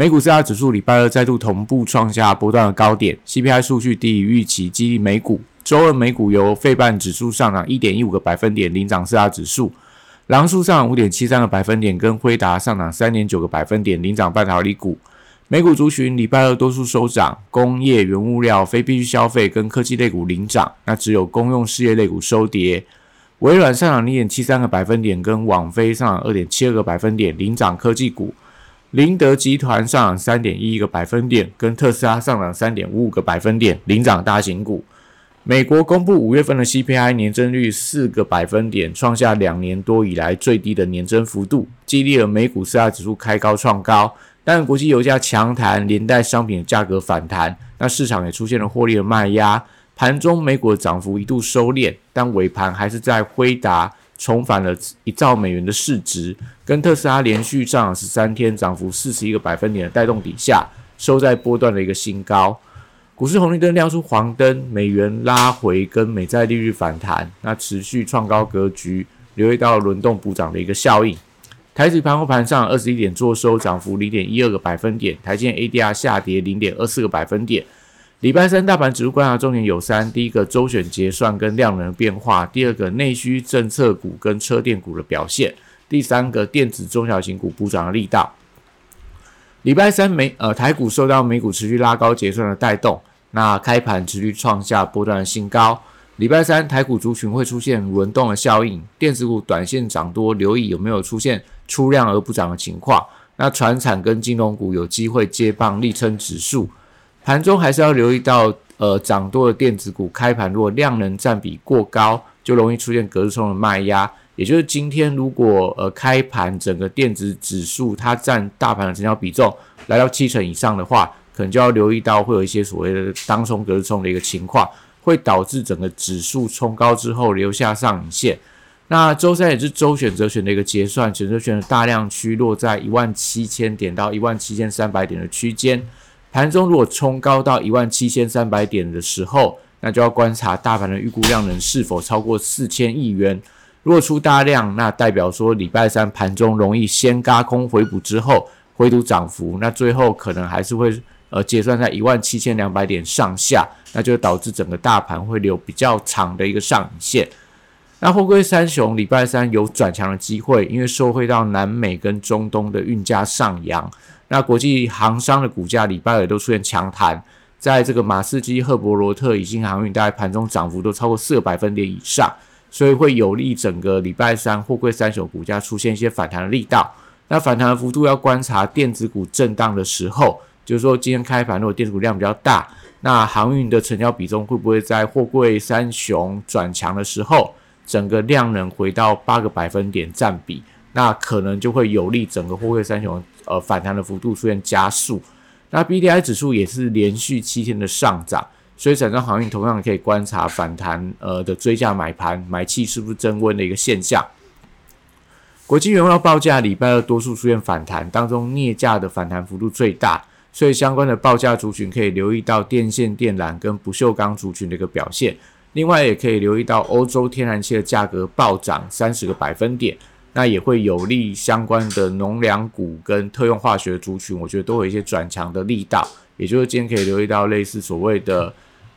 美股四大指数礼拜二再度同步创下波段的高点，CPI 数据低于预期，激励美股。周二美股由费半指数上涨一点一五个百分点领涨四大指数，狼数上涨五点七三个百分点，跟辉达上涨三点九个百分点领涨半导体股。美股族群礼拜二多数收涨，工业、原物料、非必需消费跟科技类股领涨，那只有公用事业类股收跌。微软上涨零点七三个百分点，跟网飞上涨二点七二个百分点领涨科技股。林德集团上涨三点一一个百分点，跟特斯拉上涨三点五五个百分点，领涨大型股。美国公布五月份的 CPI 年增率四个百分点，创下两年多以来最低的年增幅度，激励了美股四大指数开高创高。但国际油价强弹，连带商品的价格反弹，那市场也出现了获利的卖压。盘中美股的涨幅一度收敛，但尾盘还是在辉达。重返了一兆美元的市值，跟特斯拉连续上涨十三天，涨幅四十一个百分点的带动底下，收在波段的一个新高。股市红绿灯亮出黄灯，美元拉回跟美债利率反弹，那持续创高格局，留意到轮动补涨的一个效应。台指盘后盘上二十一点做收，涨幅零点一二个百分点，台积 ADR 下跌零点二四个百分点。礼拜三大盘指数观察重点有三：第一个周选结算跟量能变化；第二个内需政策股跟车电股的表现；第三个电子中小型股补涨的力道。礼拜三美呃台股受到美股持续拉高结算的带动，那开盘持续创下波段的新高。礼拜三台股族群会出现轮动的效应，电子股短线涨多，留意有没有出现出量而不涨的情况。那船产跟金融股有机会接棒力撑指数。盘中还是要留意到，呃，涨多的电子股开盘如果量能占比过高，就容易出现隔日冲的卖压。也就是今天如果呃开盘整个电子指数它占大盘的成交比重来到七成以上的话，可能就要留意到会有一些所谓的当冲隔日冲的一个情况，会导致整个指数冲高之后留下上影线。那周三也是周选择选的一个结算，选择权的大量区落在一万七千点到一万七千三百点的区间。盘中如果冲高到一万七千三百点的时候，那就要观察大盘的预估量能是否超过四千亿元。如果出大量，那代表说礼拜三盘中容易先嘎空回补之后回吐涨幅，那最后可能还是会呃结算在一万七千两百点上下，那就导致整个大盘会留比较长的一个上影线。那货柜三雄礼拜三有转强的机会，因为受惠到南美跟中东的运价上扬。那国际航商的股价礼拜二都出现强弹，在这个马士基、赫伯罗特、以及航运，大概盘中涨幅都超过四个百分点以上，所以会有利整个礼拜三货柜三雄股价出现一些反弹的力道。那反弹的幅度要观察电子股震荡的时候，就是说今天开盘如果电子股量比较大，那航运的成交比重会不会在货柜三雄转强的时候，整个量能回到八个百分点占比，那可能就会有利整个货柜三雄。呃，反弹的幅度出现加速，那 B D I 指数也是连续七天的上涨，所以整个航运同样可以观察反弹呃的追价买盘买气是不是增温的一个现象。国际原料报价礼拜二多数出现反弹，当中镍价的反弹幅度最大，所以相关的报价族群可以留意到电线电缆跟不锈钢族群的一个表现，另外也可以留意到欧洲天然气的价格暴涨三十个百分点。那也会有利相关的农粮股跟特用化学族群，我觉得都有一些转强的力道。也就是今天可以留意到类似所谓的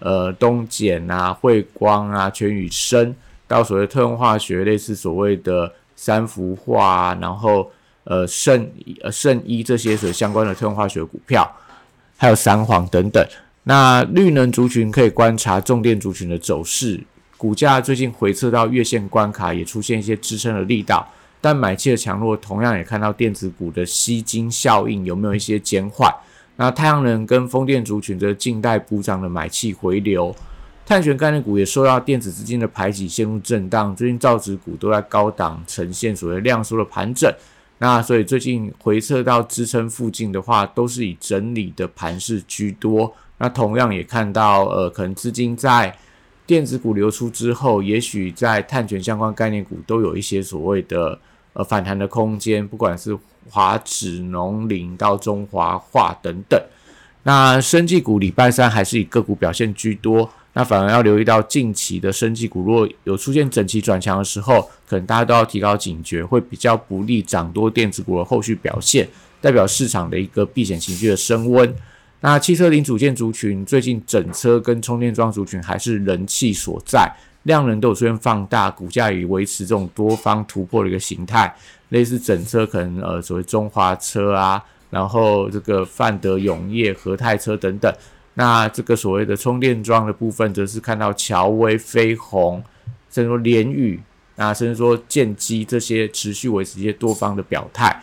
呃东碱啊、汇光啊、全宇生，到所谓特用化学类似所谓的三氟化，然后呃圣呃圣衣这些所相关的特用化学股票，还有三黄等等。那绿能族群可以观察重电族群的走势，股价最近回撤到月线关卡，也出现一些支撑的力道。但买气的强弱，同样也看到电子股的吸金效应有没有一些减缓。那太阳能跟风电族群的近代补涨的买气回流，碳权概念股也受到电子资金的排挤，陷入震荡。最近造纸股都在高档呈现所谓量缩的盘整。那所以最近回撤到支撑附近的话，都是以整理的盘势居多。那同样也看到，呃，可能资金在电子股流出之后，也许在碳权相关概念股都有一些所谓的呃反弹的空间，不管是华指、农林到中华化等等。那生技股礼拜三还是以个股表现居多，那反而要留意到近期的生技股，如果有出现整齐转强的时候，可能大家都要提高警觉，会比较不利涨多电子股的后续表现，代表市场的一个避险情绪的升温。那汽车零组件族群最近整车跟充电桩族群还是人气所在，量能都有出现放大，股价也维持这种多方突破的一个形态，类似整车可能呃所谓中华车啊。然后这个范德永业、和泰车等等，那这个所谓的充电桩的部分，则是看到乔威、飞鸿，甚至说联宇，那甚至说建机这些持续维持一些多方的表态。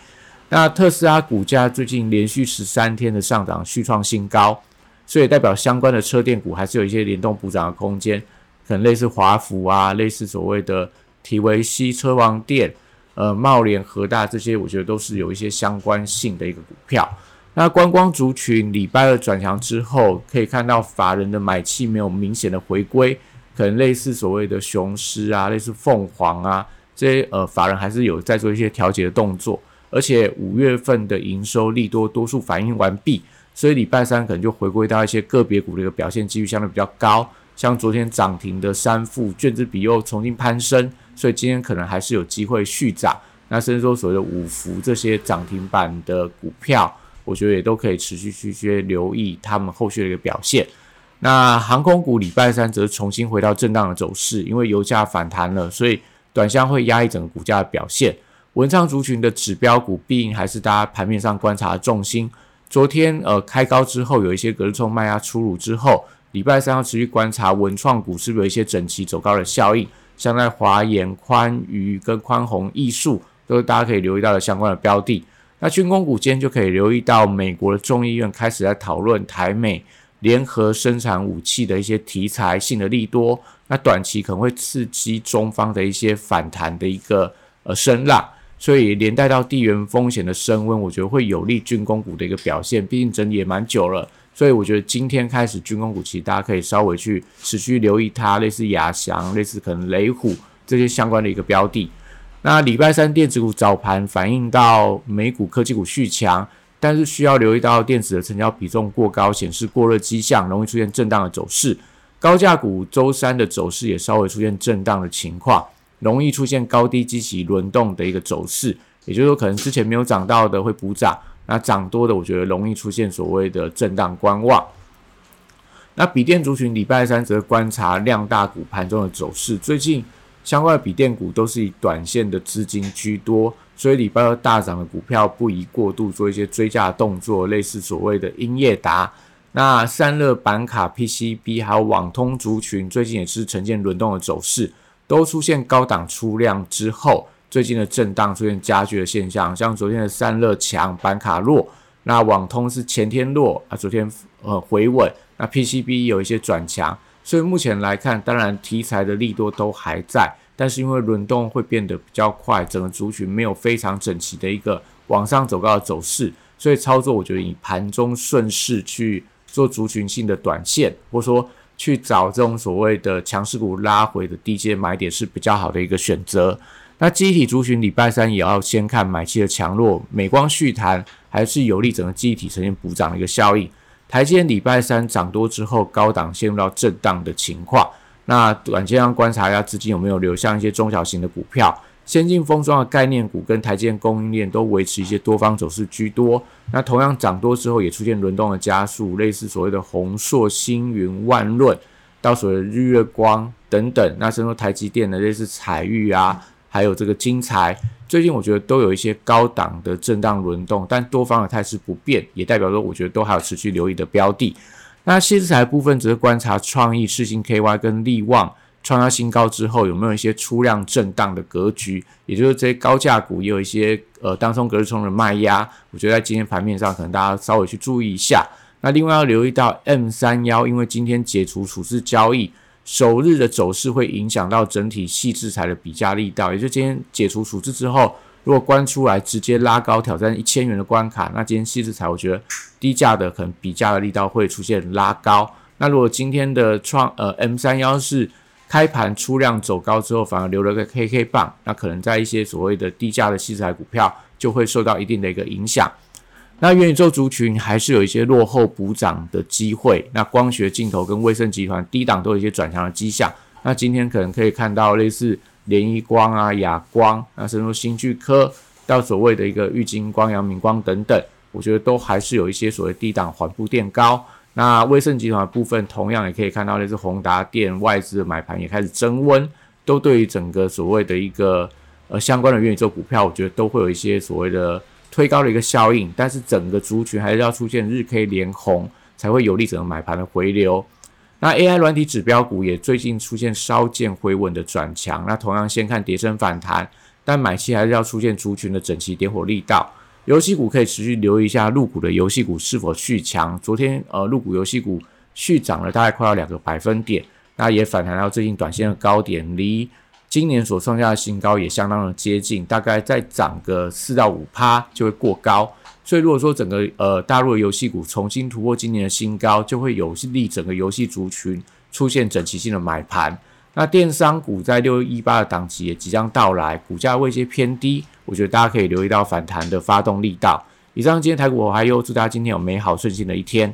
那特斯拉股价最近连续十三天的上涨，续创新高，所以代表相关的车电股还是有一些联动补涨的空间，可能类似华孚啊，类似所谓的提维西车王店。呃，茂联、和大这些，我觉得都是有一些相关性的一个股票。那观光族群礼拜二转强之后，可以看到法人的买气没有明显的回归，可能类似所谓的雄狮啊，类似凤凰啊这些，呃，法人还是有在做一些调节的动作。而且五月份的营收利多多数反应完毕，所以礼拜三可能就回归到一些个别股的一个表现几率相对比较高，像昨天涨停的三富卷子比又重新攀升。所以今天可能还是有机会续涨，那甚至说所谓的五福这些涨停板的股票，我觉得也都可以持续去去留意他们后续的一个表现。那航空股礼拜三则重新回到震荡的走势，因为油价反弹了，所以短箱会压抑整个股价的表现。文昌族群的指标股必应还是大家盘面上观察的重心。昨天呃开高之后有一些隔日冲卖压出炉之后，礼拜三要持续观察文创股是不是有一些整齐走高的效应。像在华研、宽娱跟宽宏艺术，都是大家可以留意到的相关的标的。那军工股今天就可以留意到，美国的众议院开始在讨论台美联合生产武器的一些题材性的利多，那短期可能会刺激中方的一些反弹的一个呃声浪，所以连带到地缘风险的升温，我觉得会有利军工股的一个表现。毕竟整理也蛮久了。所以我觉得今天开始军工股，其实大家可以稍微去持续留意它，类似亚翔、类似可能雷虎这些相关的一个标的。那礼拜三电子股早盘反映到美股科技股续强，但是需要留意到电子的成交比重过高，显示过热迹象，容易出现震荡的走势。高价股周三的走势也稍微出现震荡的情况，容易出现高低激起轮动的一个走势，也就是说可能之前没有涨到的会补涨。那涨多的，我觉得容易出现所谓的震荡观望。那笔电族群礼拜三则观察量大股盘中的走势，最近相关的笔电股都是以短线的资金居多，所以礼拜二大涨的股票不宜过度做一些追加动作，类似所谓的英业达、那散热板卡 PCB 还有网通族群，最近也是呈现轮动的走势，都出现高档出量之后。最近的震荡出现加剧的现象，像昨天的散热强，板卡弱，那网通是前天弱啊，昨天呃回稳，那 PCB 有一些转强，所以目前来看，当然题材的利多都还在，但是因为轮动会变得比较快，整个族群没有非常整齐的一个往上走高的走势，所以操作我觉得以盘中顺势去做族群性的短线，或者说去找这种所谓的强势股拉回的低阶买点是比较好的一个选择。那机体族群礼拜三也要先看买气的强弱，美光续弹还是有利整个机体呈现补涨的一个效应。台积电礼拜三涨多之后，高档陷入到震荡的情况。那短线上观察一下资金有没有流向一些中小型的股票，先进封装的概念股跟台积电供应链都维持一些多方走势居多。那同样涨多之后也出现轮动的加速，类似所谓的宏硕、星云、万润，到所谓的日月光等等。那甚至台积电的类似彩玉啊。还有这个金财，最近我觉得都有一些高档的震荡轮动，但多方的态势不变，也代表说我觉得都还有持续留意的标的。那新资材部分只是观察创意、世星 KY 跟力旺创下新高之后，有没有一些出量震荡的格局，也就是这些高价股也有一些呃当中隔日冲的卖压，我觉得在今天盘面上可能大家稍微去注意一下。那另外要留意到 M 三幺，因为今天解除处置交易。首日的走势会影响到整体细制裁的比价力道，也就今天解除处置之后，如果关出来直接拉高挑战一千元的关卡，那今天细制材我觉得低价的可能比价的力道会出现拉高。那如果今天的创呃 M 三幺是开盘出量走高之后，反而留了个 KK 棒，那可能在一些所谓的低价的细制材股票就会受到一定的一个影响。那元宇宙族群还是有一些落后补涨的机会。那光学镜头跟威盛集团低档都有一些转强的迹象。那今天可能可以看到类似联益光啊、亚光，那甚至说新巨科到所谓的一个玉金光、阳明光等等，我觉得都还是有一些所谓低档缓步垫高。那威盛集团的部分同样也可以看到类似宏达电外资的买盘也开始增温，都对于整个所谓的一个呃相关的元宇宙股票，我觉得都会有一些所谓的。推高了一个效应，但是整个族群还是要出现日 K 连红，才会有利整个买盘的回流。那 AI 软体指标股也最近出现稍见回稳的转强，那同样先看跌升反弹，但买期还是要出现族群的整齐点火力道。游戏股可以持续留意一下入股的游戏股是否续强。昨天呃入股游戏股续涨了大概快要两个百分点，那也反弹到最近短线的高点，离。今年所创下的新高也相当的接近，大概再涨个四到五趴就会过高。所以如果说整个呃大陆的游戏股重新突破今年的新高，就会有利整个游戏族群出现整齐性的买盘。那电商股在六一八的档期也即将到来，股价位阶偏低，我觉得大家可以留意到反弹的发动力道。以上今天台股我还有祝大家今天有美好顺心的一天。